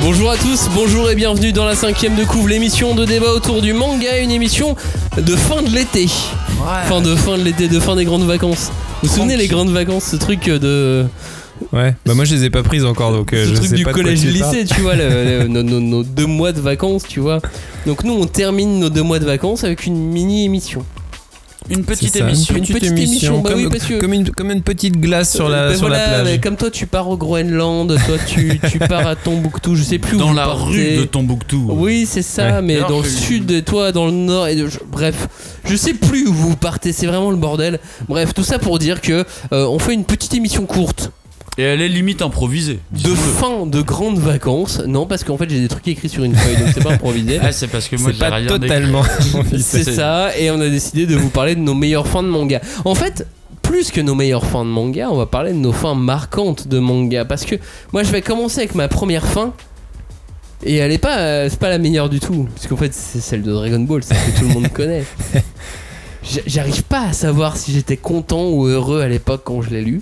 Bonjour à tous, bonjour et bienvenue dans la cinquième de couvre, l'émission de débat autour du manga, une émission de fin de l'été. Fin de fin de l'été, de fin des grandes vacances. Vous vous souvenez les grandes vacances, ce truc de... Ouais, bah moi je les ai pas prises encore donc euh, ce je truc sais du pas collège lycée, tu vois, le- le- nos, nos- nos deux mois de vacances, tu vois. Donc nous on termine nos deux mois de vacances avec une mini émission. Une petite émission. Une petite émission, bah comme, oui, parce que- comme une, comme une petite glace sur la, Ben sur voilà, la plage. mais comme toi tu pars au Groenland, toi tu, tu pars à Tombouctou, je sais plus où Dans la rue de Tombouctou. Oui, c'est ça, Ouais. mais Alors, dans le sud et toi dans le nord et de- je- bref, je sais plus où vous partez, c'est vraiment le bordel. Bref, tout ça pour dire que euh, on fait une petite émission courte Et elle est limite improvisée. de fin de grandes vacances. Non, parce qu'en fait j'ai des trucs écrits sur une feuille, donc c'est pas improvisé. Ah, c'est parce que moi j'ai pas totalement. C'est ça, et on a décidé de vous parler de nos meilleures fins de manga. En fait, plus que nos meilleures fins de manga, on va parler de nos fins marquantes de manga. Parce que moi, je vais commencer avec ma première fin. Et elle est pas, euh, c'est pas la meilleure du tout. Parce qu'en fait, c'est celle de Dragon Ball, celle que tout le monde connaît. J'arrive pas à savoir si j'étais content ou heureux à l'époque quand je l'ai lu.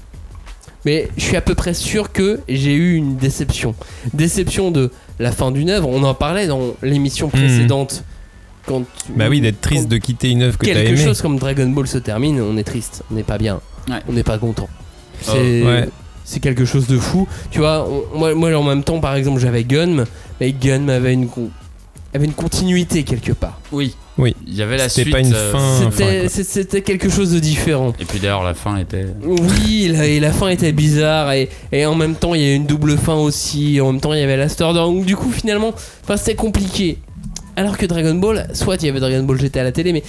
Mais je suis à peu près sûr que j'ai eu une déception. Déception de la fin d'une œuvre. On en parlait dans l'émission précédente. Quand Bah oui, d'être triste de quitter une œuvre que t'as quelque chose comme Dragon Ball se termine, on est triste, on n'est pas bien, Ouais. on n'est pas content. Oh, C'est ouais. quelque chose de fou. Tu vois, on- moi, moi en même temps, par exemple, j'avais Gun, mais Gun avait une, avait une continuité quelque part. Oui. Oui. Il y avait la C'était suite. pas une euh, fin. C'était quelque chose de différent. Et puis d'ailleurs, la fin était. Oui, la, et la fin était bizarre et, et en même temps il y a une double fin aussi. En même temps il y avait la Store donc du coup finalement, enfin c'était compliqué. Alors que Dragon Ball, soit il y avait Dragon Ball GT à la télé, mais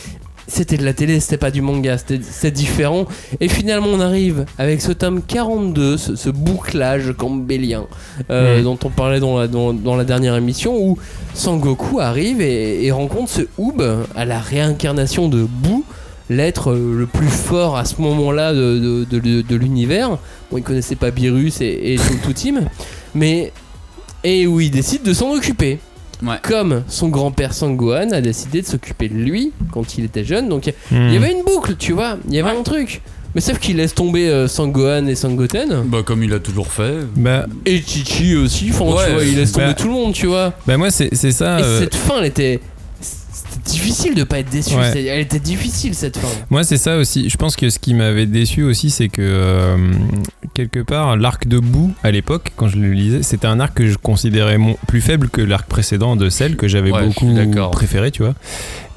c'était de la télé, c'était pas du manga, c'était différent. Et finalement on arrive avec ce tome 42, ce, ce bouclage campbellien euh, Mm. dont on parlait dans la, dans, dans la dernière émission où Sangoku arrive et, et rencontre ce Oob à la réincarnation de Boo l'être le plus fort à ce moment-là de, de, de- de l'univers. Bon, il connaissait pas et, et tout, tout team, mais et où il décide de s'en occuper. Ouais. Comme son grand-père Sangohan a décidé de s'occuper de lui quand il était jeune. Donc il Hmm. y avait une boucle, tu vois, il y avait un truc. Mais sauf qu'il laisse tomber euh, Sangohan et Sangoten. Bah, comme il a toujours fait. Bah, Et Chichi aussi, enfin, Ouais, tu vois, il laisse tomber bah, tout le monde, tu vois. bah moi c'est c'est ça. Et euh, cette fin, elle était. C'était difficile de pas être déçu. Ouais. Elle était difficile cette fin. Moi, c'est ça aussi. Je pense que ce qui m'avait déçu aussi, c'est que euh, quelque part, l'arc de boue à l'époque, quand je le lisais, c'était un arc que je considérais mon- plus faible que l'arc précédent de celle que j'avais Ouais, beaucoup préféré, tu vois.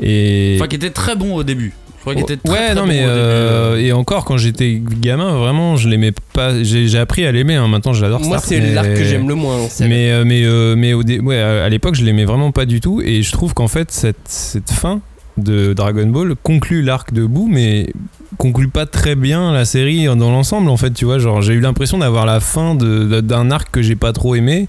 Et Enfin, qui était très bon au début. Je crois qu'il était très, ouais, très non, bon mais euh, euh. et encore quand j'étais gamin, vraiment, je l'aimais pas. J'ai appris à l'aimer. hein. Maintenant, j'adore. Moi, cet arc, c'est l'arc que j'aime le moins. Mais euh, mais euh, mais au dé- ouais, à l'époque, je l'aimais vraiment pas du tout. Et je trouve qu'en fait, cette cette fin de Dragon Ball conclut l'arc de Boo, mais conclut pas très bien la série dans l'ensemble. En fait, tu vois, genre j'ai eu l'impression d'avoir la fin de- de- d'un arc que j'ai pas trop aimé.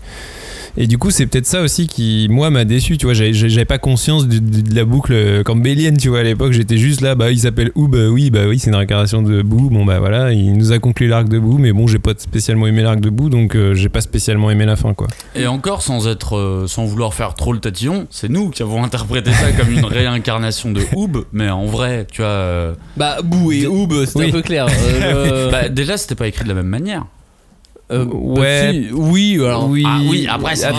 Et du coup, c'est peut-être ça aussi qui, moi, m'a déçu. Tu vois, j'avais- pas conscience de, de- de la boucle euh, campbellienne. Tu vois, à l'époque, j'étais juste là. Bah, il s'appelle Oob. bah oui, bah oui, c'est une réincarnation de Boo. Bon, bah voilà, il nous a conclu l'arc de Boo. Mais bon, j'ai pas spécialement aimé l'arc de Boo, donc euh, j'ai pas spécialement aimé la fin, quoi. Et encore sans être, euh, sans vouloir faire trop le tatillon, c'est nous qui avons interprété ça comme une réincarnation de Oob, mais en vrai, tu vois. euh, Bah, Bou et Oob, c'était Oui. un peu clair. Euh, le- bah, déjà, c'était pas écrit de la même manière. Euh, ouais. oui, alors. Oui. Ah oui, après, c'est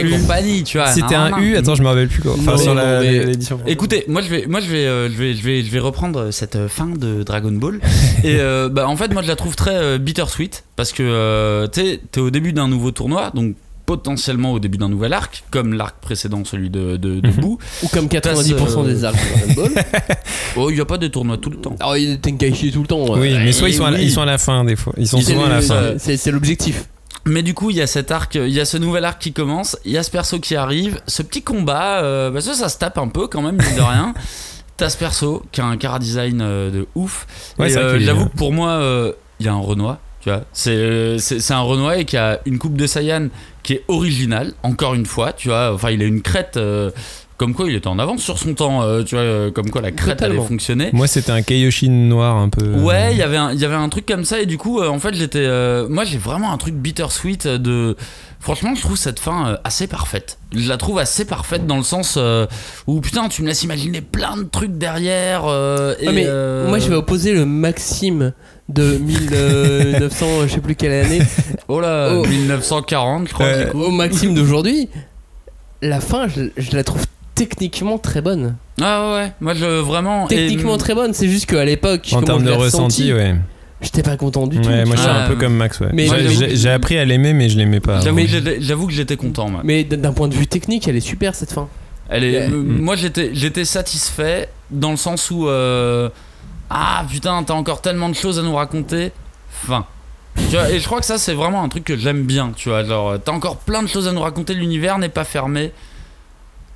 et compagnie, tu vois. C'était un U, attends, je me rappelle plus quoi. Enfin, Non, sur la- non, mais- l'édition. Écoutez, moi je vais, moi je vais, euh, je vais, je vais, je vais reprendre cette euh, fin de Dragon Ball. Et euh, bah, en fait, moi je la trouve très bittersweet parce que tu sais, t'es au début d'un nouveau tournoi, donc potentiellement au début d'un nouvel arc, comme l'arc précédent, celui de, de, de Mhm. Boo. Ou comme 90% Passe, euh, des arcs de Dragon Ball. Oh, il y a pas de tournoi tout le temps. Alors, il y a Tenkaichi tout le temps. Oui, mais soit ils sont, à la, ils sont à la fin des fois. Ils sont souvent à la fin. C'est l'objectif. Mais du coup, il y a cet arc, il y a ce nouvel arc qui commence, il y a ce perso qui arrive, ce petit combat, euh, bah ça, ça se tape un peu quand même, mine de rien. t'as ce perso qui a un cara design euh, de ouf. Ouais, euh, j'avoue que pour moi, euh, il y a un Renoir. Tu vois, c'est c'est c'est un Renoir et qui a une coupe de Saiyan qui est originale. Encore une fois, tu vois. Enfin, il a une crête. euh, comme quoi, il était en avance sur son temps. euh, tu vois, euh, comme quoi la crête Totalement. allait fonctionner. Moi, c'était un Kaioshin noir un peu. euh, Ouais, il y avait un- il y avait un truc comme ça et du coup, euh, en fait, j'étais, euh, moi, j'ai vraiment un truc bittersweet de. Franchement, je trouve cette fin euh, assez parfaite. Je la trouve assez parfaite dans le sens euh, où putain, tu me laisses imaginer plein de trucs derrière. euh, et, Ah, mais euh, moi je vais opposer le Maxime de 1900, je sais plus quelle année, Oh là, Oh. 1940, je crois. Euh, au Maxime d'aujourd'hui. La fin, je, je la trouve techniquement très bonne. Ah ouais. Moi, je vraiment. et- Techniquement très bonne, c'est juste qu'à l'époque, En termes je de l'ai ressenti, ouais. j'étais pas content du tout. Ouais, moi, je suis Ah, un peu comme Max, ouais. mais- J'ai- appris à l'aimer, mais je l'aimais pas. J'avoue que j'étais- content, moi. Mais d'un point de vue technique, elle est super cette fin. Elle est, Ouais. euh. Moi j'étais, j'étais satisfait dans le sens où euh, ah putain t'as encore tellement de choses à nous raconter. Fin. Tu vois, et je crois que ça c'est vraiment un truc que j'aime bien. Tu vois, genre t'as encore plein de choses à nous raconter. L'univers n'est pas fermé.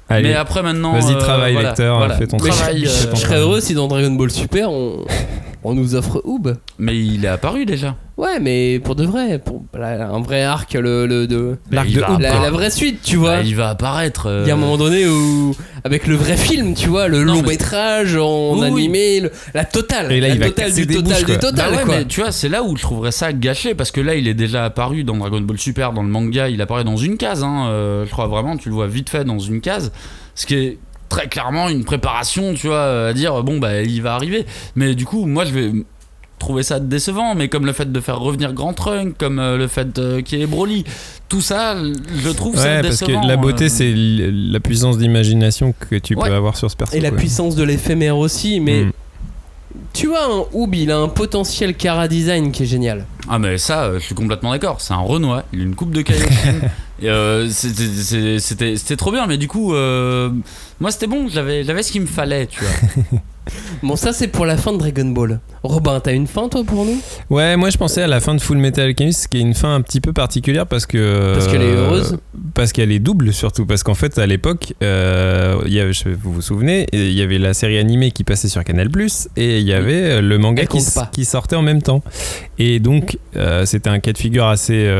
Allez, mais après maintenant. vas-y, euh, travaille, voilà, lecteur, voilà. fais ton Mais Travaille, je, euh, je- je serais heureux si dans Dragon Ball Super on, on nous offre Oob. Mais il est apparu déjà. Ouais, mais pour de vrai, pour un vrai arc, le, le de L'arc il de va Hoop, la, vraie suite, tu vois. Bah, il va apparaître. euh, Il y a un moment donné où, avec le vrai film, tu vois, le Non, long mais- métrage en Oui, oui. animé, le- la totale, Et là, la il va totale casser du des total bouches, du total, Bah ouais, quoi. mais tu vois, c'est là où je trouverais ça gâché parce que là, il est déjà apparu dans Dragon Ball Super, dans le manga, il apparaît dans une case. Hein, euh, je crois vraiment, tu le vois vite fait dans une case. Ce qui est très clairement une préparation, tu vois, à dire bon, bah, il va arriver. Mais du coup, moi, je vais trouver ça décevant, mais comme le fait de faire revenir Grand Trunk, comme euh, le fait euh, qu'il y ait Broly, tout ça, je trouve ça Ouais, parce décevant. que la beauté, euh. c'est la puissance d'imagination que tu Ouais. peux avoir sur ce perso. Et la quoi. puissance de l'éphémère aussi, mais Mm. Tu vois, un Oob, il a un potentiel cara design qui est génial. Ah mais ça, euh, je suis complètement d'accord. C'est un Renoir, il a une coupe de. Et, euh, c'était- trop bien, mais du coup, euh, moi c'était bon, j'avais j'avais ce qu'il me fallait, tu vois. Bon, ça c'est pour la fin de Dragon Ball. Robin, t'as une fin toi pour nous? Ouais, moi je pensais à la fin de Full Metal Alchemist, qui est une fin un petit peu particulière parce que. Parce qu'elle est euh, heureuse Parce qu'elle est double surtout. Parce qu'en fait, à l'époque, euh, il y avait- je- vous vous souvenez, il y avait la série animée qui passait sur Canal et il y avait euh, le manga qui, sortait en même temps. Et donc, euh, c'était un cas de figure assez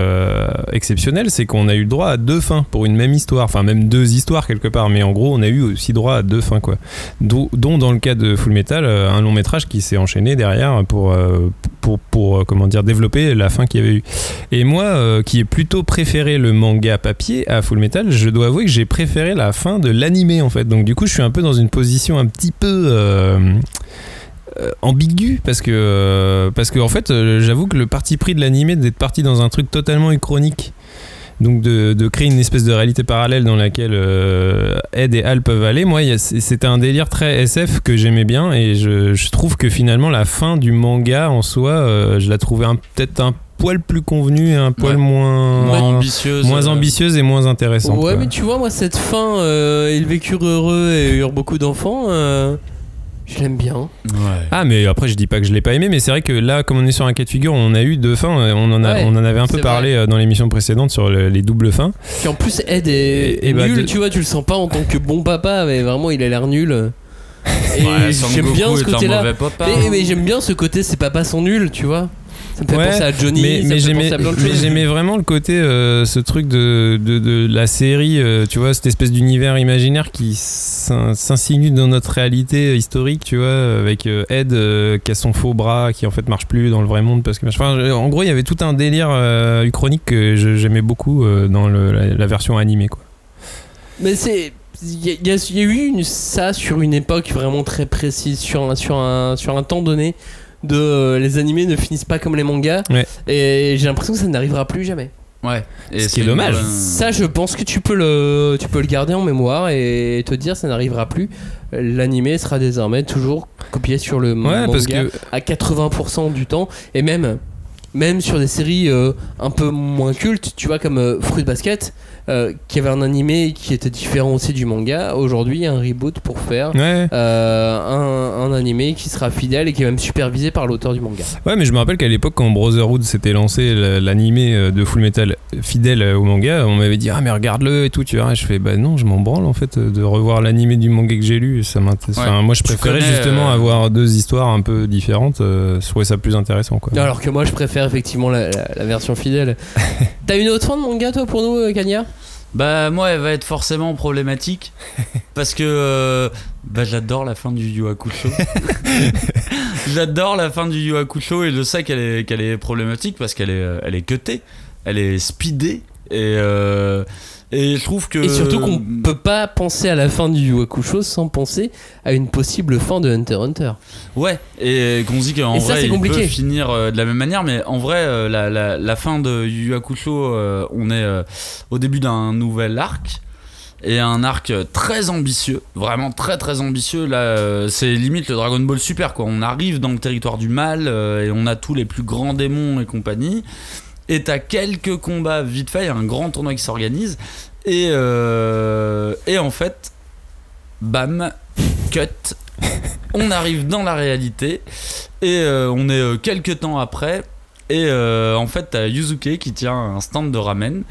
exceptionnel c'est qu'on a eu le droit à deux fins pour une même histoire. Enfin, même deux histoires quelque part. Mais en gros, on a eu aussi droit à deux fins, quoi. Dont dans le cas de Full Metal, euh, un long métrage qui s'est enchaîné derrière pour, euh, pour, pour, euh, comment dire, développer la fin qu'il y avait eu. Et moi, qui ai plutôt préféré le manga papier à Full Metal, je dois avouer que j'ai préféré la fin de l'animé en fait. Donc du coup, je suis un peu dans une position un petit peu euh, ambiguë parce que parce que en fait, j'avoue que le parti pris de l'animé d'être parti dans un truc totalement uchronique. Donc de, de créer une espèce de réalité parallèle dans laquelle euh, Ed et Al peuvent aller. Moi, c'était un délire très SF que j'aimais bien et je, je trouve que finalement la fin du manga en soi, euh, je la trouvais un- peut-être un poil plus convenue, et un poil Ouais. moins Moins ambitieuse. moins euh, ambitieuse et moins intéressante. Ouais, quoi. mais tu vois, moi cette fin, euh, ils vécurent heureux et eurent beaucoup d'enfants, euh, je l'aime bien. Ouais. Ah mais après je dis pas que je l'ai pas aimé mais c'est vrai que là comme on est sur un cas de figure on a eu deux fins euh, on en a Ouais, on en avait un peu parlé euh, dans l'émission précédente sur le- les doubles fins Puis en plus, Ed est, Et- bah, nul, de- tu vois, tu le sens pas en tant que bon papa, mais vraiment il a l'air nul. Et Ouais, j'aime bien ce côté-là. mauvais papa. Mais, mais j'aime bien ce côté, ses papas sont nuls, tu vois. Ça me fait Ouais, penser à Johnny, mais, mais j'aimais vraiment le côté euh, ce truc de, de, de la série euh, tu vois cette espèce d'univers imaginaire qui s'in- s'insinue dans notre réalité historique tu vois avec euh, Ed euh, qui a son faux bras qui en fait marche plus dans le vrai monde parce que enfin, en gros il y avait tout un délire uchronique que j'aimais beaucoup dans le- la, la version animée quoi Mais c'est. Il y, y a eu une, ça sur une époque vraiment très précise, sur un, sur un, sur un temps donné, de euh, les animés ne finissent pas comme les mangas. Ouais. Et j'ai l'impression que ça n'arrivera plus jamais. Ouais. Et Ce qui est c'est- dommage. euh, Ça, je pense que tu peux le, tu peux le garder en mémoire et te dire ça n'arrivera plus. L'animé sera désormais toujours copié sur le ouais manga parce que à 80% du temps. Et même, même sur des séries euh, un peu moins cultes, tu vois, comme euh, Fruit Basket, euh, qui avait un animé qui était différent aussi du manga. Aujourd'hui, un reboot pour faire Ouais. euh, un, un animé qui sera fidèle et qui est même supervisé par l'auteur du manga. Ouais, mais je me rappelle qu'à l'époque, quand Brotherhood s'était lancé, l'animé de Full Metal fidèle au manga, on m'avait dit Ah, mais regarde-le et tout, tu vois. Et je fais Bah non, je m'en branle en fait de revoir l'animé du manga que j'ai lu. Ça m'intéresse. Ouais. Enfin, moi, je préférais justement euh, avoir deux histoires un peu différentes. je trouvais ça plus intéressant, quoi. Alors que moi, je préfère effectivement la, la- la version fidèle. T'as une autre fin de manga, toi, pour nous, euh, Kanya Bah moi elle va être forcément problématique parce que euh, bah j'adore la fin du Yu Hakusho. j'adore la fin du Yu Hakusho et je sais qu'elle est qu'elle est problématique parce qu'elle est euh, elle est cutée, elle est speedée et euh, et je trouve que Et surtout qu'on peut pas penser à la fin du Yu Hakusho sans penser à une possible fin de Hunter x Hunter. Ouais, et qu'on se dit qu'en ça, vrai, c'est il compliqué. peut finir euh, de la même manière, mais en vrai, euh, la, la- la fin de Yu Hakusho, on est au début d'un nouvel arc. Et un arc très ambitieux, vraiment très très ambitieux. Là, c'est limite le Dragon Ball Super quoi. On arrive dans le territoire du mal et on a tous les plus grands démons et compagnie. Et t'as quelques combats vite fait, il y a un grand tournoi qui s'organise. Et, euh, et en fait, bam, cut. On arrive dans la réalité et euh, on est euh, quelques temps après. Et euh, en fait, t'as Yuzuke qui tient un stand de ramen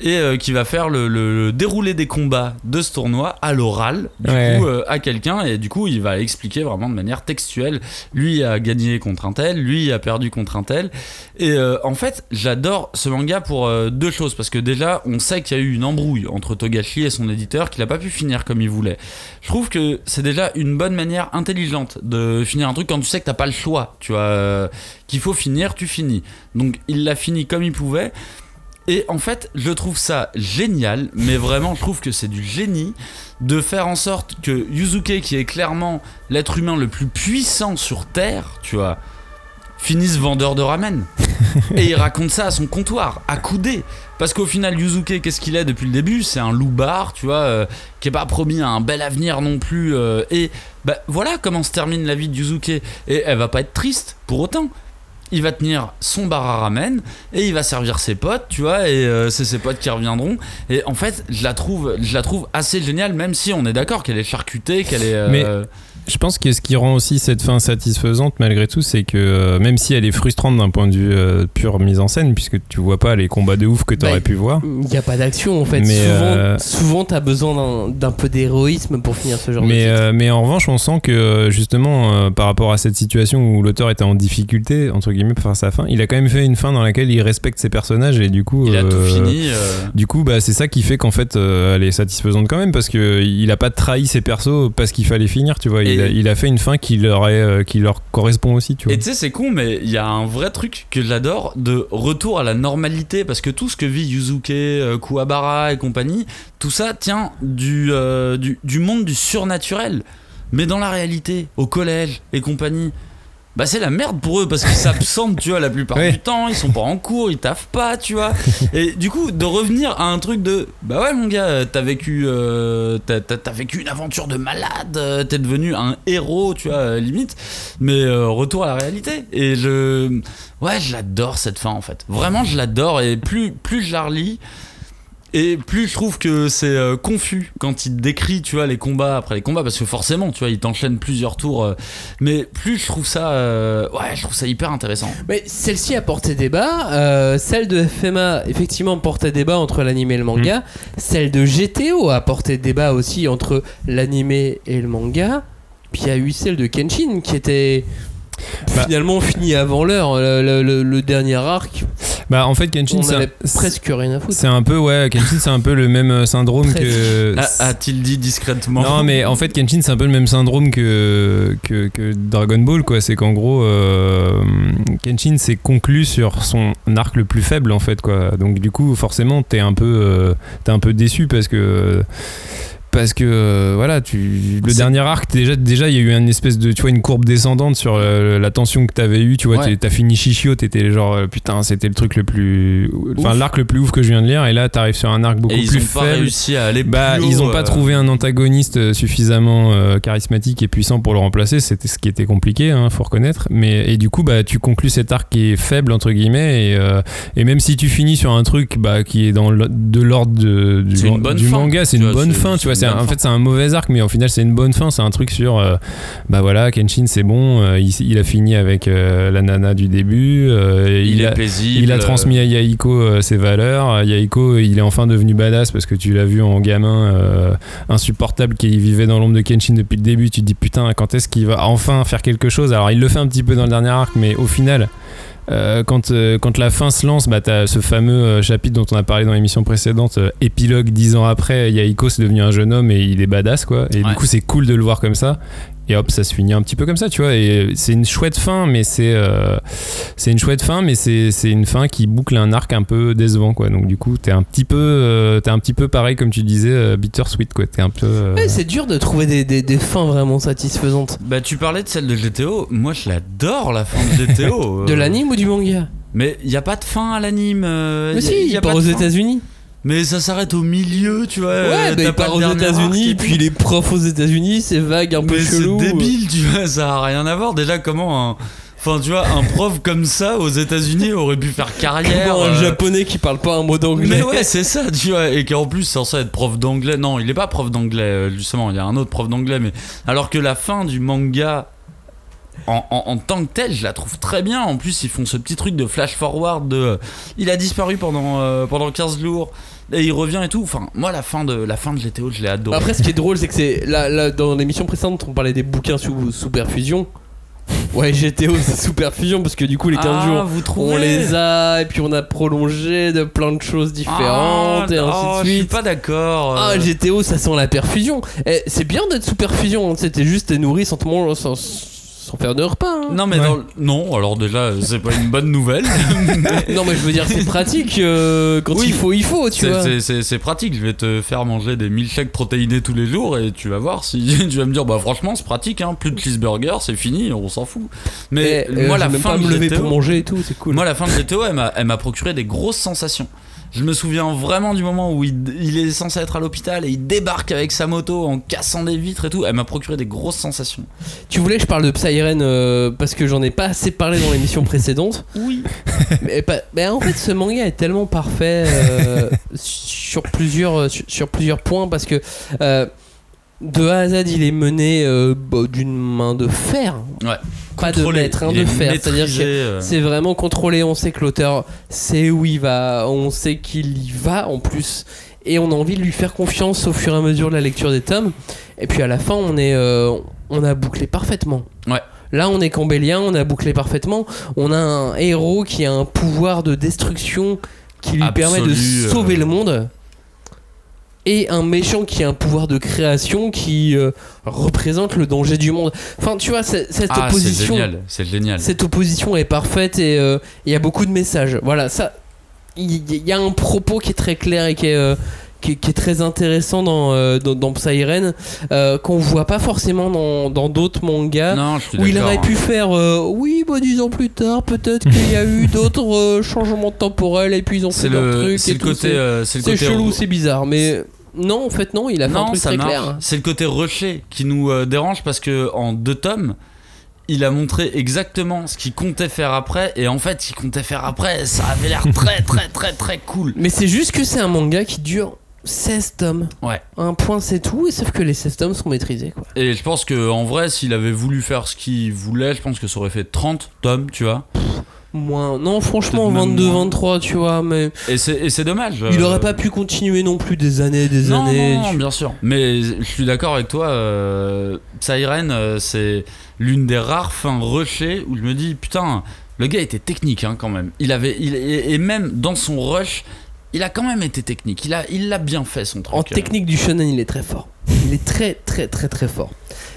et euh, qui va faire le, le- le déroulé des combats de ce tournoi à l'oral, du Ouais. coup, euh, à quelqu'un. Et du coup, il va expliquer vraiment de manière textuelle. Lui a gagné contre un tel, lui a perdu contre un tel. Et euh, en fait, j'adore ce manga pour deux choses. Parce que déjà, on sait qu'il y a eu une embrouille entre Togashi et son éditeur, qu'il a pas pu finir comme il voulait. Je trouve que c'est déjà une bonne manière intelligente de finir un truc quand tu sais que t'as pas le choix. Tu vois, qu'il faut finir, tu finis. Donc il l'a fini comme il pouvait. Et en fait, je trouve ça génial, mais vraiment, je trouve que c'est du génie de faire en sorte que Yuzuke, qui est clairement l'être humain le plus puissant sur Terre, tu vois, finisse vendeur de ramen. et il raconte ça à son comptoir, à coudé. Parce qu'au final, Yuzuke, qu'est-ce qu'il est depuis le début? C'est un loupard, tu vois, euh, qui est pas promis un bel avenir non plus. euh, et bah, voilà comment se termine la vie de Yuzuke. Et elle va pas être triste pour autant. Il va tenir son bar à ramen et il va servir ses potes, tu vois, et euh, c'est ses potes qui reviendront. Et en fait, je la trouve, je la trouve assez géniale, même si on est d'accord qu'elle est charcutée, qu'elle est. euh, Je pense que ce qui rend aussi cette fin satisfaisante malgré tout, c'est que euh, même si elle est frustrante d'un point de vue euh, pure mise en scène, puisque tu vois pas les combats de ouf que t'aurais Bah, pu voir. Il n'y a pas d'action en fait. Mais, souvent, euh, souvent t'as besoin d'un- peu d'héroïsme pour finir ce genre de Mais, titre. euh, mais en revanche, on sent que euh, justement, euh, par rapport à cette situation où l'auteur était en difficulté, entre guillemets, pour faire sa fin, il a quand même fait une fin dans laquelle il respecte ses personnages et du coup. il a tout fini. euh, Du coup, bah, c'est ça qui fait qu'en fait, euh, elle est satisfaisante quand même parce que il a pas trahi ses persos parce qu'il fallait finir, tu vois. Il, a, il a fait une fin qui leur, est, euh, qui leur correspond aussi, tu vois. Et tu sais, c'est con, mais il y a un vrai truc que j'adore de retour à la normalité parce que tout ce que vit Yuzuke, euh, Kuwabara et compagnie, tout ça tient du, euh, du, du monde du surnaturel. Mais dans la réalité, au collège et compagnie, bah c'est la merde pour eux parce qu'ils s'absentent, tu vois, la plupart du temps, ils sont pas en cours, ils taffent pas, tu vois. Et du coup, de revenir à un truc de bah ouais, mon gars, t'as vécu, euh, t'as, t'as- t'as vécu une aventure de malade, euh, t'es devenu un héros, tu vois, euh, limite. Mais euh, retour à la réalité. Et je, ouais, je l'adore cette fin en fait. Vraiment, je l'adore. Et plus, plus je la relis. Et plus je trouve que c'est euh, confus quand il décrit, tu vois, les combats après les combats, parce que forcément, tu vois, il t'enchaîne plusieurs tours. euh, mais plus je trouve ça, euh, ouais, je trouve ça hyper intéressant. Mais celle-ci a porté débat. euh, celle de FMA, effectivement, portait débat entre l'anime et le manga. Celle de GTO a porté débat aussi entre l'anime et le manga. Puis il y a eu celle de Kenshin qui était Bah. finalement finie avant l'heure. Le, le- le- le dernier arc, Bah, en fait, Kenshin, c'est presque rien à foutre. c'est un peu, ouais, Kenshin, c'est un peu le même euh, syndrome que. A- A-t-il dit discrètement Non, mais en fait, Kenshin, c'est un peu le même syndrome que, que, que Dragon Ball, quoi. C'est qu'en gros, euh, Kenshin s'est conclu sur son arc le plus faible, en fait, quoi. Donc, du coup, forcément, t'es un peu, euh, t'es un peu déçu parce que. Parce que euh, voilà, tu le dernier arc déjà déjà il y a eu une espèce de tu vois une courbe descendante sur euh, la tension que t'avais eu, tu vois, Ouais. t'as fini chichio, t'étais genre euh, putain, c'était le truc le plus enfin l'arc le plus ouf que je viens de lire et là t'arrives sur un arc beaucoup Et ils plus ont pas réussi à aller Bah, plus ils haut, ont pas trouvé un antagoniste suffisamment euh, charismatique et puissant pour le remplacer. C'était ce qui était compliqué, hein, faut reconnaître. Mais et du coup, bah, tu conclus cet arc qui est faible entre guillemets. Et, euh, et même si tu finis sur un truc bah, qui est dans le- de l'ordre du, C'est une bonne du manga, c'est une bonne fin. Tu vois, c'est en fait c'est un mauvais arc, mais au final c'est une bonne fin. C'est un truc sur, euh, bah voilà, Kenshin c'est bon. euh, il, il a fini avec euh, la nana du début. euh, Il, il est a, paisible. il a transmis à Yaiko ses valeurs. Yaiko, il est enfin devenu badass parce que tu l'as vu en gamin insupportable qui vivait dans l'ombre de Kenshin depuis le début. Tu te dis putain, quand est-ce qu'il va enfin faire quelque chose? Alors il le fait un petit peu dans le dernier arc, mais au final. Euh, quand, euh, quand la fin se lance, bah, t'as ce fameux euh, chapitre dont on a parlé dans l'émission précédente, épilogue dix ans après, Yaiko c'est devenu un jeune homme et il est badass quoi. Et Ouais. du coup c'est cool de le voir comme ça. Et hop, ça se finit un petit peu comme ça, tu vois. Et c'est une chouette fin, mais c'est euh, c'est une chouette fin, mais c'est c'est une fin qui boucle un arc un peu décevant, quoi. Donc du coup, t'es un petit peu, euh, t'es un petit peu pareil comme tu disais, euh, bittersweet, quoi. T'es un peu. euh, Ouais, c'est dur de trouver des, des, des fins vraiment satisfaisantes. Bah, tu parlais de celle de GTO. Moi, je l'adore, la fin de GTO. De l'anime ou du manga? Mais il y a pas de fin à l'anime. euh, Mais y a- si, y il a part pas aux. États-Unis. Mais ça s'arrête au milieu, tu vois. Ouais, euh, bah, il part aux États-Unis, puis tout. il est prof aux États-Unis, c'est vague, un peu Mais chelou. c'est débile, tu vois, ça a rien à voir. Déjà, comment un. Enfin, tu vois, un prof comme ça aux États-Unis aurait pu faire carrière. Comment un euh, japonais qui parle pas un mot d'anglais. Mais ouais, c'est ça, tu vois, et qui en plus censé être prof d'anglais. Non, il est pas prof d'anglais, euh, justement, il y a un autre prof d'anglais, mais alors que la fin du manga. En, en- en tant que tel, je la trouve très bien. En plus, ils font ce petit truc de flash forward de. euh, il a disparu pendant, euh, pendant 15 jours et il revient et tout. Enfin, moi, la fin de, la fin de GTO, je l'ai adoré. Après, ce qui est drôle, c'est que c'est là, là, dans l'émission précédente, on parlait des bouquins sous, sous perfusion. Ouais, GTO, c'est sous perfusion parce que du coup, les 15 Ah, jours, vous on les a et puis on a prolongé de plein de choses différentes Ah, et ainsi oh, de Je suis suite. pas d'accord. euh. Ah, GTO, ça sent la perfusion. Eh, c'est bien d'être sous perfusion, hein, c'était juste t'es nourri sans, sans, sans faire de repas. hein. Non, mais dans le- non, alors déjà, c'est pas une bonne nouvelle. Non, mais je veux dire, c'est pratique euh, quand Oui. il faut, il faut, tu C'est- vois. c'est- C'est c'est pratique, je vais te faire manger des milkshakes protéinés tous les jours et tu vas voir si tu vas me dire bah franchement c'est pratique hein, plus de cheeseburger c'est fini on s'en fout. Mais Eh, euh, moi la même fin pas de me lever GTO, pour manger et tout, c'est cool. moi la fin de GTO elle m'a- elle m'a procuré des grosses sensations. Je me souviens vraiment du moment où il, il est censé être à l'hôpital et il débarque avec sa moto en cassant des vitres et tout. Elle m'a procuré des grosses sensations. Tu voulais que je parle de Psyren euh, parce que j'en ai pas assez parlé dans l'émission précédente. Oui. Mais, pas- mais en fait, ce manga est tellement parfait euh, sur plusieurs sur, sur plusieurs points parce que euh, de A à Z, il est mené euh, bah, d'une main de fer, Ouais. Pas de maître, hein, de fer. C'est-à-dire que euh. c'est vraiment contrôlé. On sait que l'auteur sait où il va, on sait qu'il y va en plus. Et on a envie de lui faire confiance au fur et à mesure de la lecture des tomes. Et puis à la fin, on est, euh, on a bouclé parfaitement. Ouais. Là, on est cambélien, on a bouclé parfaitement. On a un héros qui a un pouvoir de destruction qui lui permet de euh. sauver le monde. Et un méchant qui a un pouvoir de création qui euh, représente le danger du monde. Enfin, tu vois, cette Ah opposition. c'est génial. Cette opposition est parfaite et euh, il y a beaucoup de messages. Voilà, ça. Il y, y a un propos qui est très clair et qui est, euh, qui, est- qui est très intéressant dans, euh, dans, dans Psyren, euh, qu'on voit pas forcément dans dans d'autres mangas. Non, Où il aurait pu faire, euh, oui, bah dix ans plus tard, peut-être qu'il y a eu d'autres changements temporels et puis ils ont fait C'est leur le, truc. c'est le tout, côté, c'est le chelou, c'est bizarre, mais non, en fait, non, il a fait un truc ça très marche. clair. C'est le côté rushé qui nous euh, dérange parce que en deux tomes, il a montré exactement ce qu'il comptait faire après et en fait, ce qu'il comptait faire après, ça avait l'air très très très très cool. Mais c'est juste que c'est un manga qui dure 16 tomes. Ouais. Un point, c'est tout, et sauf que les 16 tomes sont maîtrisés, quoi. Et je pense que en vrai, s'il avait voulu faire ce qu'il voulait, je pense que ça aurait fait 30 tomes, tu vois. Moins. Non, franchement, Peut-être même 22, moins. 23, tu vois, mais. Et c'est dommage. Il euh, aurait pas pu continuer non plus des années et des non, années. non, bien sûr. Mais je suis d'accord avec toi. Euh, Siren, euh, c'est l'une des rares fins rushées où je me dis putain, le gars était technique hein, quand même. Il avait, il, et, et même dans son rush, il a quand même été technique. Il a, il l'a bien fait son truc. En technique du shonen, il est très fort. Il est très très très très fort.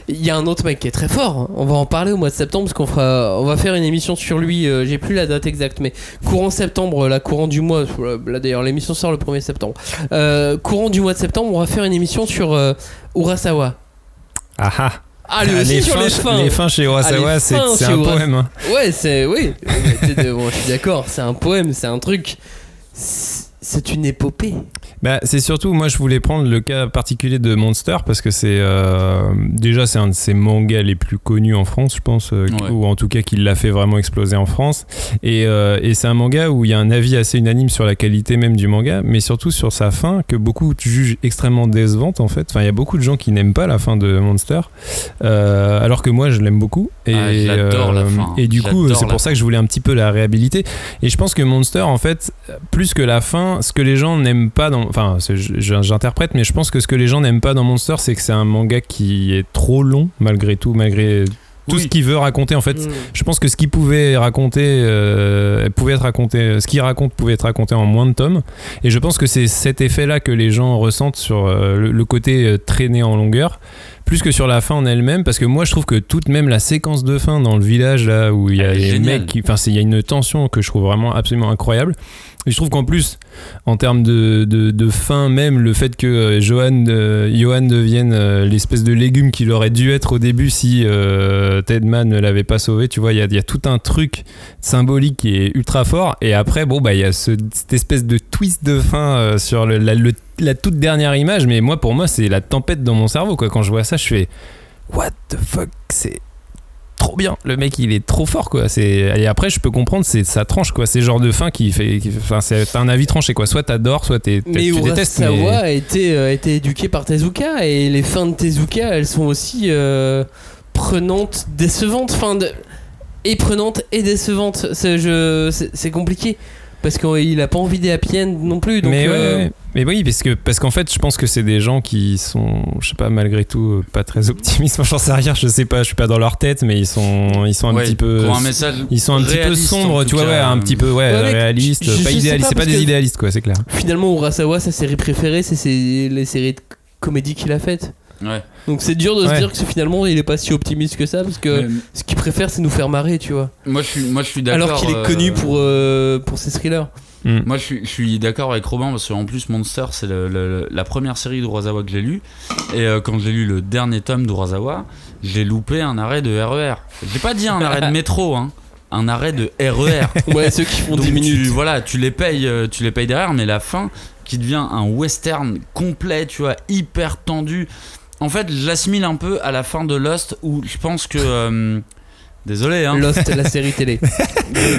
Il y a un autre mec qui est très fort. hein. On va en parler au mois de septembre parce qu'on fera, on va faire une émission sur lui. euh, J'ai plus la date exacte, mais courant septembre, la courant du mois. Là d'ailleurs, l'émission sort le 1er septembre. Euh, courant du mois de septembre, on va faire une émission sur euh, Urasawa. Ah ah. Ah, lui aussi les sur fins, les fins. les fins chez Urasawa, Ah, c'est un poème. hein. Ouais, c'est oui. Bon, je suis d'accord. C'est un poème, c'est un truc. C'est une épopée. Bah, c'est surtout, moi je voulais prendre le cas particulier de Monster parce que c'est euh, déjà c'est un de ses mangas les plus connus en France, je pense, euh, Ouais. ou en tout cas qui l'a fait vraiment exploser en France. Et, euh, et c'est un manga où il y a un avis assez unanime sur la qualité même du manga, mais surtout sur sa fin que beaucoup jugent extrêmement décevante en fait. Enfin, il y a beaucoup de gens qui n'aiment pas la fin de Monster, euh, alors que moi je l'aime beaucoup. Et, Ah, la fin. et du coup, c'est pour ça que je voulais un petit peu la réhabiliter. Et je pense que Monster, en fait, plus que la fin, ce que les gens n'aiment pas dans. Enfin, j'interprète, mais je pense que ce que les gens n'aiment pas dans Monster, c'est que c'est un manga qui est trop long, malgré tout, malgré tout Oui. ce qu'il veut raconter. En fait, Mm. je pense que ce qu'il pouvait raconter, euh, pouvait être raconté, ce qu'il raconte pouvait être raconté en moins de tomes. Et je pense que c'est cet effet-là que les gens ressentent sur euh, le, le côté euh, traîné en longueur, plus que sur la fin en elle-même, parce que moi je trouve que toute même la séquence de fin dans le village là où il y a les mecs, enfin il y a une tension que je trouve vraiment absolument incroyable. Je trouve qu'en plus, en termes de, de, fin même, le fait que euh, Johan, euh, Johan devienne euh, l'espèce de légume qu'il aurait dû être au début si euh, Tedman ne l'avait pas sauvé, tu vois, il y a, tout un truc symbolique qui est ultra fort. Et après, bon, bah, il y a ce- cette espèce de twist de fin sur la, toute dernière image. Mais moi, pour moi, c'est la tempête dans mon cerveau. Quand je vois ça, je fais What the fuck, c'est trop bien. Le mec, il est trop fort, quoi. Et après, je peux comprendre, c'est sa tranche, quoi. C'est genre de fin qui fait, qui enfin, c'est un avis tranché, quoi. Soit t'adores, soit t'es, Mais tu détestes. Urasawa mais- a été, euh, a été éduqué par Tezuka et les fins de Tezuka, elles sont aussi euh, prenantes, décevantes. Enfin, de... et prenantes et décevantes. C'est, je... c'est, c'est compliqué parce qu'il a pas envie des happy end non plus. Donc, mais, ouais, euh, ouais. Mais oui, parce que parce qu'en fait, je pense que c'est des gens qui sont, je sais pas, malgré tout, euh, pas très optimistes. Enfin, j'en sais rien, je sais pas, je suis pas dans leur tête, mais ils sont, ils sont un Ouais, petit peu, pour un message ils sont un petit peu sombres, tu vois, ouais, un euh, petit peu, ouais, Ouais, réaliste, je- je pas idéaliste, c'est pas des idéalistes, quoi, c'est clair. Finalement, Urasawa, sa série préférée, c'est ses- les séries de comédie qu'il a faites. Ouais. Donc c'est dur de se dire que finalement il est pas si optimiste que ça parce que Mais ce qu'il préfère c'est nous faire marrer, tu vois. moi, je suis, moi, je suis d'accord. Alors qu'il est euh, connu pour, euh, pour ses thrillers. Moi, je suis, je suis d'accord avec Robin parce qu'en plus, Monster, c'est le- le- la première série d'Urasawa que j'ai lu. Et euh, quand j'ai lu le dernier tome d'Urasawa, j'ai loupé un arrêt de RER. J'ai pas dit un arrêt de métro, hein. Un arrêt de RER. Ouais, ceux qui font Donc 10 minutes. Tu, voilà, tu les payes, euh, tu les payes derrière, mais la fin qui devient un western complet, tu vois, hyper tendu. En fait, j'assimile un peu à la fin de Lost où je pense que. euh, désolé, hein. Lost, la série télé.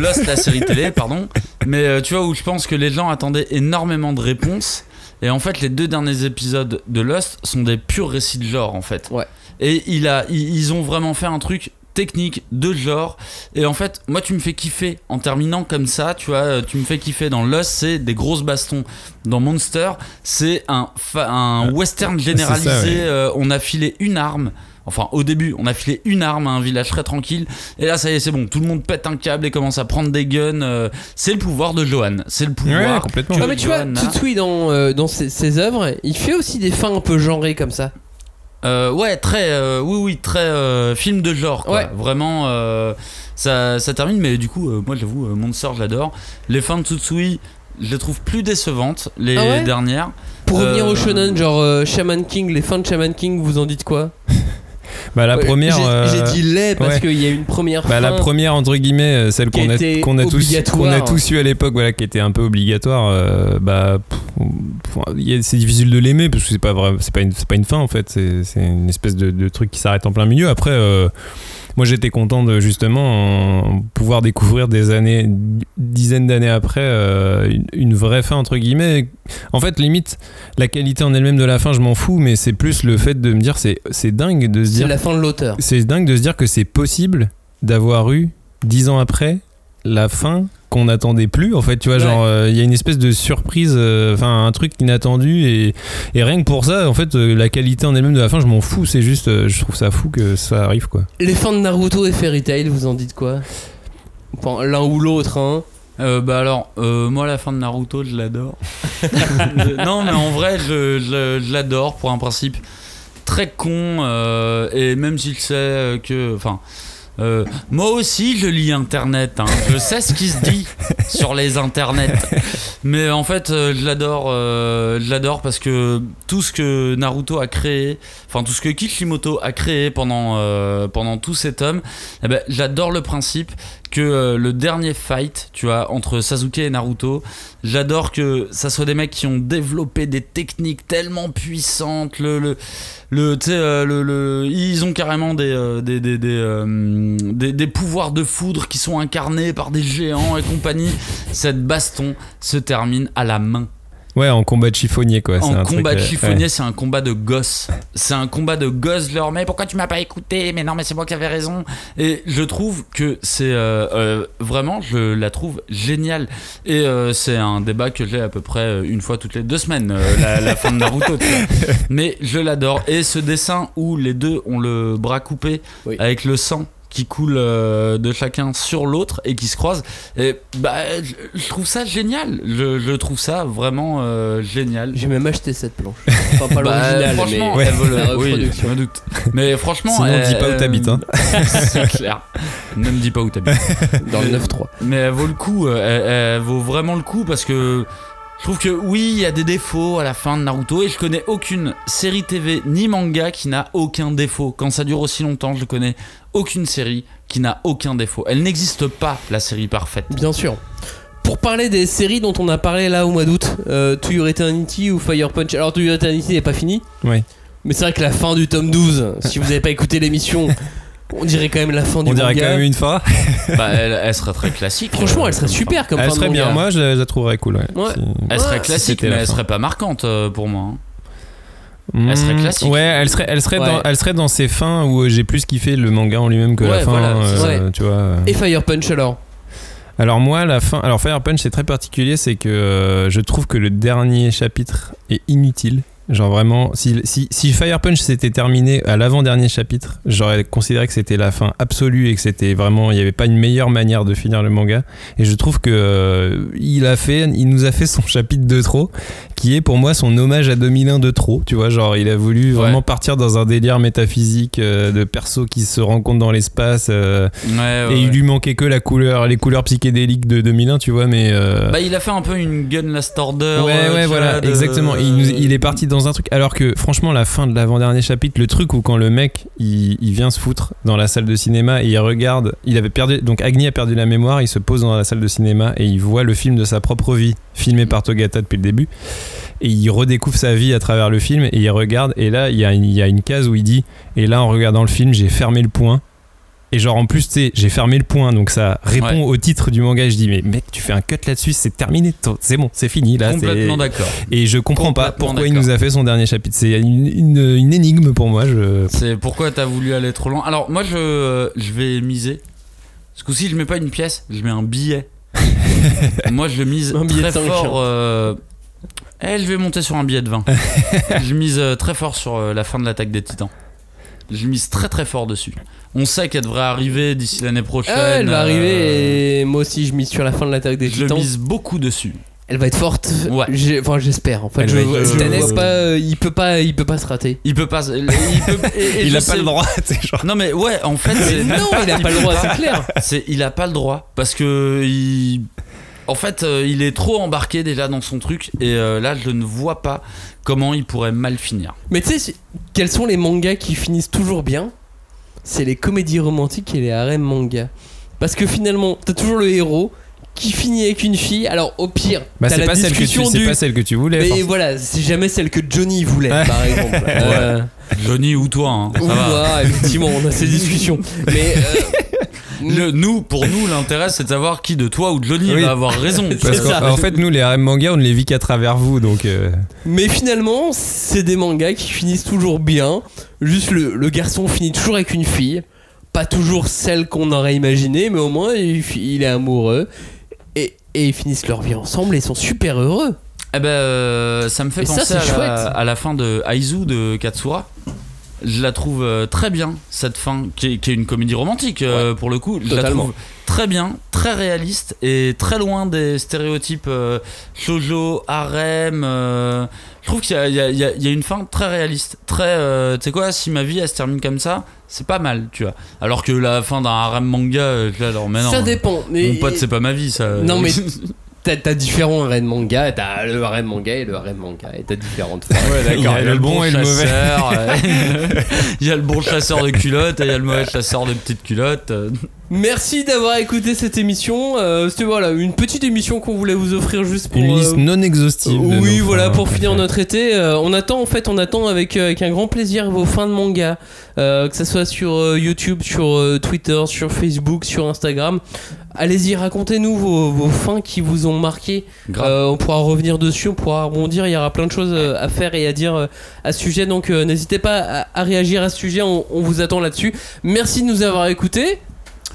Lost, la série télé, pardon. Mais euh, tu vois, où je pense que les gens attendaient énormément de réponses. Et en fait, les deux derniers épisodes de Lost sont des purs récits de genre, en fait. Ouais. Et il a, ils, ils ont vraiment fait un truc technique de genre. Et en fait, moi, tu me fais kiffer en terminant comme ça. Tu vois, euh, tu me fais kiffer dans Lost, c'est des grosses bastons. Dans Monster, c'est un, un western généralisé. c'est ça, ouais. Euh, on a filé une arme. Enfin, au début, on a filé une arme à un village très tranquille. Et là, ça y est, c'est bon. Tout le monde pète un câble et commence à prendre des guns. euh, c'est le pouvoir de Johan. C'est le pouvoir. Ouais, complètement. Ah, mais tu vois, a. Tutsui dans, euh, dans ses, ses œuvres, il fait aussi des fins un peu genrées comme ça. Euh, ouais, très, euh, oui, oui, très euh, film de genre, quoi. Ouais. Vraiment, euh, ça, ça termine, mais du coup, euh, moi, j'avoue, euh, Monster, je l'adore. Les fins de Tsutsui, je les trouve plus décevantes, les Ah ouais dernières. Pour revenir au shonen, genre euh, Shaman King, les fins de Shaman King, vous en dites quoi? Bah la première. J'ai euh, j'ai dit les parce ouais. qu'il y a une première Bah, la première entre guillemets euh, celle qu'on a a tous qu'on a tous eu à l'époque voilà qui était un peu obligatoire euh, bah c'est difficile de l'aimer parce que c'est pas vrai c'est pas une pas une fin en fait c'est c'est une espèce de, de truc qui s'arrête en plein milieu après euh, moi j'étais content de justement en pouvoir découvrir des années dizaines d'années après euh, une, une vraie fin entre guillemets en fait limite la qualité en elle-même de la fin je m'en fous mais c'est plus le fait de me dire c'est c'est dingue de se C'est dire la fin de l'auteur. c'est dingue de se dire que c'est possible d'avoir eu dix ans après la fin qu'on n'attendait plus en fait tu vois Ouais. genre euh, il y a une espèce de surprise euh, enfin un truc inattendu et, et rien que pour ça en fait euh, la qualité en elle-même de la fin je m'en fous c'est juste euh, je trouve ça fou que ça arrive quoi Les fins de Naruto et Fairy Tail, vous en dites quoi? Enfin, l'un ou l'autre, hein. Euh, bah alors, euh, moi la fin de Naruto, je l'adore. Non, mais en vrai, je, je- je l'adore pour un principe très con. euh, et même s'il sait que. Enfin. Euh, moi aussi, je lis Internet. hein. Je sais ce qui se dit sur les Internets. Mais en fait, euh, je l'adore. euh, je l'adore parce que tout ce que Naruto a créé, enfin tout ce que Kishimoto a créé pendant pendant tout cet homme, eh ben, j'adore le principe que euh, le dernier fight, tu vois, entre Sasuke et Naruto, j'adore que ça soit des mecs qui ont développé des techniques tellement puissantes, le, le, le, euh, ils ont carrément des, euh, des, des, des, des pouvoirs de foudre qui sont incarnés par des géants et compagnie. Cette baston se termine à la main. Ouais, en combat de chiffonnier, quoi. En un truc, combat de euh, chiffonnier, ouais. c'est un combat de gosse. C'est un combat de gosse. Je leur mets pourquoi tu m'as pas écouté? Mais non, mais c'est moi qui avais raison. Et je trouve que c'est euh, euh, vraiment, je la trouve géniale. Et euh, c'est un débat que j'ai à peu près euh, une fois toutes les deux semaines, euh, la, la fin de Naruto. tu vois. Mais je l'adore. Et ce dessin où les deux ont le bras coupé Oui. avec le sang qui coule euh, de chacun sur l'autre et qui se croisent. Et bah, je, je trouve ça génial. Je, je trouve ça vraiment euh, génial. J'ai même acheté cette planche. Enfin, pas Bah, l'original, franchement, mais elle vaut le- la oui, reproduction. je me doute. Mais franchement, Sinon, elle- dis pas où t'habites, hein. c'est clair. Ne me dis pas où t'habites. Dans le 9-3. Mais elle vaut le coup. Elle, elle vaut vraiment le coup parce que je trouve que oui, il y a des défauts à la fin de Naruto et je connais aucune série TV ni manga qui n'a aucun défaut. Quand ça dure aussi longtemps, je connais aucune série qui n'a aucun défaut. Elle n'existe pas la série parfaite. Bien sûr. Pour parler des séries dont on a parlé là au mois d'août, euh, To Your Eternity ou Fire Punch. Alors To Your Eternity n'est pas fini, Ouais. mais c'est vrai que la fin du tome 12, si vous n'avez pas écouté l'émission, on dirait quand même la fin du On dirait manga. quand même une fois. Bah, elle, elle serait très classique. Franchement, euh, elle serait super comme Elle fin de serait bien. manga. Moi, je la, je la trouverais cool. Ouais. Ouais. Si- Elle Ouais, serait si classique, c'était mais la elle fin. serait pas marquante euh, pour moi. hein. Elle serait classique. Ouais, elle serait, elle serait, Ouais. Dans, elle serait dans ces fins où euh, j'ai plus kiffé le manga en lui-même que la Ouais, fin. voilà, c'est euh, tu vois. euh. Et Fire Punch alors? Alors moi, la fin. Alors Fire Punch, c'est très particulier, c'est que euh, je trouve que le dernier chapitre est inutile. Genre vraiment, si, si, si Fire Punch s'était terminé à l'avant-dernier chapitre, j'aurais considéré que c'était la fin absolue et que c'était vraiment, il n'y avait pas une meilleure manière de finir le manga. Et je trouve que euh, il a fait, il nous a fait son chapitre de trop, qui est pour moi son hommage à 2001 de trop. Tu vois, genre il a voulu vraiment Ouais. partir dans un délire métaphysique euh, de persos qui se rencontrent dans l'espace. euh, Ouais, ouais, et il lui manquait que la couleur, les couleurs psychédéliques de 2001, tu vois, mais. Bah, il a fait un peu une Gun Last Order. ouais, ouais, voilà, de- exactement. Il, il est parti dans un truc. Alors que, franchement, la fin de l'avant-dernier chapitre, le truc où quand le mec il, vient se foutre dans la salle de cinéma et il regarde, il avait perdu. Donc Agni a perdu la mémoire, il se pose dans la salle de cinéma et il voit le film de sa propre vie, filmé par Togata depuis le début. Et il redécouvre sa vie à travers le film et il regarde. Et là, il y, a une- il y a une case où il dit Et là, en regardant le film, j'ai fermé le point. Et genre en plus, tu sais, j'ai fermé le point, donc ça répond Ouais. au titre du manga. Et je dis, mais mec, tu fais un cut là-dessus, c'est terminé, c'est bon, c'est fini là. c'est- Complètement d'accord. Et je comprends pas pourquoi il nous a fait son dernier chapitre. C'est une, une- une énigme pour moi. Je... C'est pourquoi t'as voulu aller trop loin. Alors, moi, je, je vais miser. Ce coup-ci, je mets pas une pièce, je mets un billet. moi, je mise Un billet très fort. euh, Eh, je vais monter sur un billet de 20. je mise euh, très fort sur euh, la fin de l'attaque des titans. Je mise très très fort dessus. On sait qu'elle devrait arriver d'ici l'année prochaine. Ah, Elle va euh, arriver et moi aussi je mise sur la fin de l'attaque des Je titans. mise beaucoup dessus. Elle va être forte. Ouais. J'ai- Enfin j'espère. En fait, Elle je, va être vois- je titanesque. vois pas. euh, il peut pas. Il peut pas se rater. Il peut pas. Il, peut, et- et il je a sais- pas le droit, tu sais, genre. Non mais ouais, en fait, c'est non, il a pas le droit. C'est clair. C'est il a pas le droit parce que il en fait, euh, il est trop embarqué déjà dans son truc et euh, là je ne vois pas comment il pourrait mal finir. Mais tu sais, quels sont les mangas qui finissent toujours bien? C'est les comédies romantiques et les harems manga. Parce que finalement, t'as toujours le héros qui finit avec une fille. Alors au pire, Bah, t'as c'est la pas, celle que tu, discussion c'est du. pas celle que tu voulais. Mais voilà, c'est jamais celle que Johnny voulait, par exemple. Euh, Johnny ou toi, hein, ça ou va. moi, effectivement, on a ces discussions. Mais euh, Le- nous, pour nous, l'intérêt c'est de savoir qui de toi ou de Johnny Oui. va avoir raison. Parce qu'en en fait, nous, les harem manga, on ne les vit qu'à travers vous, donc. euh, Mais finalement, c'est des mangas qui finissent toujours bien. Juste le, le garçon finit toujours avec une fille. Pas toujours celle qu'on aurait imaginé, mais au moins il, est amoureux. Et, et ils finissent leur vie ensemble et sont super heureux. Eh ben, euh, ça me fait Et penser à, la, à la fin de Aizu de Katsura. Je la trouve euh, très bien cette fin qui est, qui est une comédie romantique euh, pour le coup. Je la trouve très bien, très réaliste et très loin des stéréotypes euh, shoujo, harem. euh, je trouve qu'il y a, y y une fin très réaliste, très. tu sais quoi, si ma vie elle se termine comme ça, c'est pas mal, tu vois. Alors que la fin d'un harem manga, alors mais non. Ça dépend. Mais Mon pote, c'est pas ma vie, ça. Non, mais t'as t'as différents harem manga. T'as le harem manga et le harem manga. Et t'as différentes phases. Il y a le bon et le mauvais. chasseur, Il y a le bon chasseur de culottes et il y a le mauvais chasseur de petites culottes. euh. Merci d'avoir écouté cette émission. Euh, C'était voilà une petite émission qu'on voulait vous offrir juste pour. Une euh, liste non exhaustive. Oui, voilà, fins pour finir notre été, euh, on attend en fait, on attend avec, euh, avec un grand plaisir vos fins de manga, euh, que ce soit sur euh, YouTube, sur euh, Twitter, sur Facebook, sur Instagram. Allez-y, racontez-nous vos, vos fins qui vous ont marqué. Euh, on pourra revenir dessus, on pourra rebondir. Il y aura plein de choses euh, à faire et à dire euh, à ce sujet. Donc euh, n'hésitez pas à, à réagir à ce sujet. On, on vous attend là-dessus. Merci de nous avoir écoutés.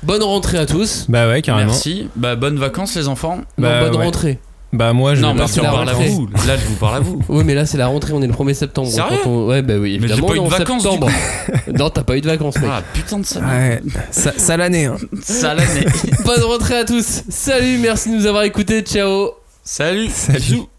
Bonne rentrée à tous. Bah ouais, carrément. Merci. Bah, bonnes vacances, les enfants. Bah, non, bonne ouais. rentrée. Bah moi je non, vais mais partir tu la en en parles à vous. Là, je vous parle à vous. Oui, mais là c'est la rentrée, on est le 1er septembre. Sérieux Quand on- Ouais, bah oui, Mais j'ai évidemment. pas eu on est de en vacances, septembre. non, t'as pas eu de vacances, mec. Ah, putain de ça. Ouais, ça, ça l'année. Hein. Ça l'année. Bonne rentrée à tous. Salut, merci de nous avoir écoutés. Ciao. Salut. Salut. Bisous.